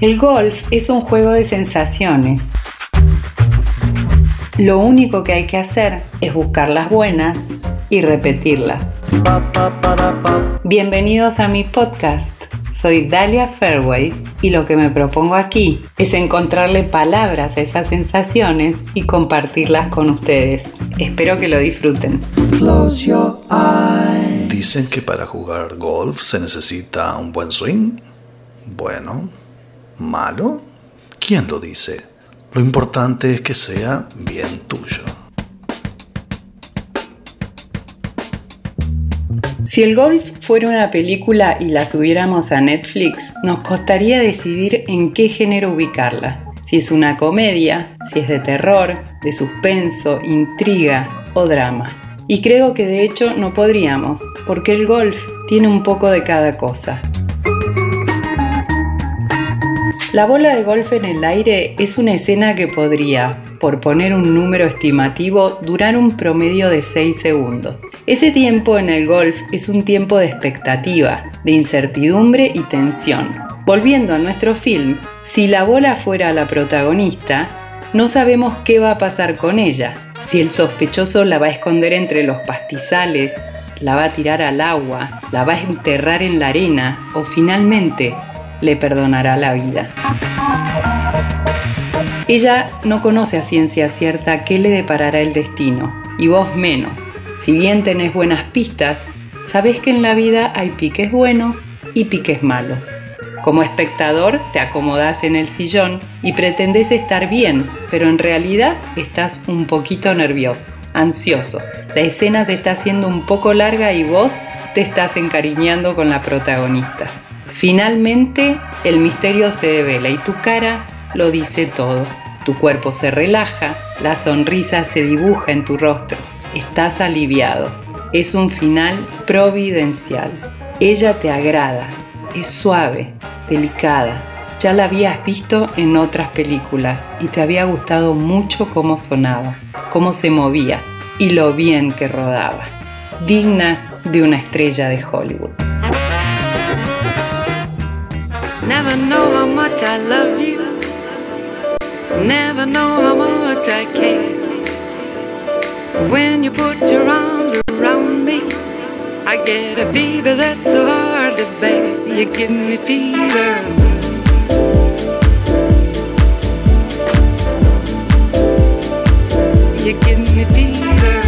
El golf es un juego de sensaciones. Lo único que hay que hacer es buscar las buenas y repetirlas. Bienvenidos a mi podcast. Soy Dalia Fairway y lo que me propongo aquí es encontrarle palabras a esas sensaciones y compartirlas con ustedes. Espero que lo disfruten. Dicen que para jugar golf se necesita un buen swing. Bueno, malo. ¿Quién lo dice? Lo importante es que sea bien tuyo. Si el golf fuera una película y la subiéramos a Netflix, nos costaría decidir en qué género ubicarla. Si es una comedia, si es de terror, de suspenso, intriga o drama. Y creo que de hecho no podríamos, porque el golf tiene un poco de cada cosa. La bola de golf en el aire es una escena que podría, por poner un número estimativo, durar un promedio de 6 segundos. Ese tiempo en el golf es un tiempo de expectativa, de incertidumbre y tensión. Volviendo a nuestro film, si la bola fuera la protagonista, no sabemos qué va a pasar con ella. Si el sospechoso la va a esconder entre los pastizales, la va a tirar al agua, la va a enterrar en la arena o finalmente le perdonará la vida. Ella no conoce a ciencia cierta qué le deparará el destino, y vos menos. Si bien tenés buenas pistas, sabés que en la vida hay piques buenos y piques malos. Como espectador te acomodás en el sillón y pretendés estar bien, pero en realidad estás un poquito nervioso, ansioso. La escena se está haciendo un poco larga y vos te estás encariñando con la protagonista. Finalmente, el misterio se devela y tu cara lo dice todo. Tu cuerpo se relaja, la sonrisa se dibuja en tu rostro. Estás aliviado. Es un final providencial. Ella te agrada. Es suave, delicada. Ya la habías visto en otras películas y te había gustado mucho cómo sonaba, cómo se movía y lo bien que rodaba. Digna de una estrella de Hollywood. Never know how much I love you. Never know how much I care. When you put your arms around me, I get a fever that's so hard to bear. You give me fever. You give me fever.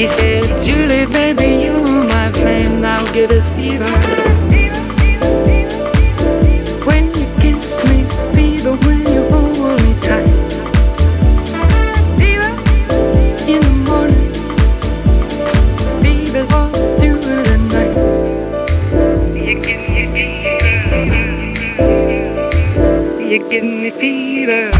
he said, Julie, baby, you're my flame. Now give us fever. When you kiss me, fever when you hold me tight. Fever in the morning, fever all through the night. You give me fever. You give me fever.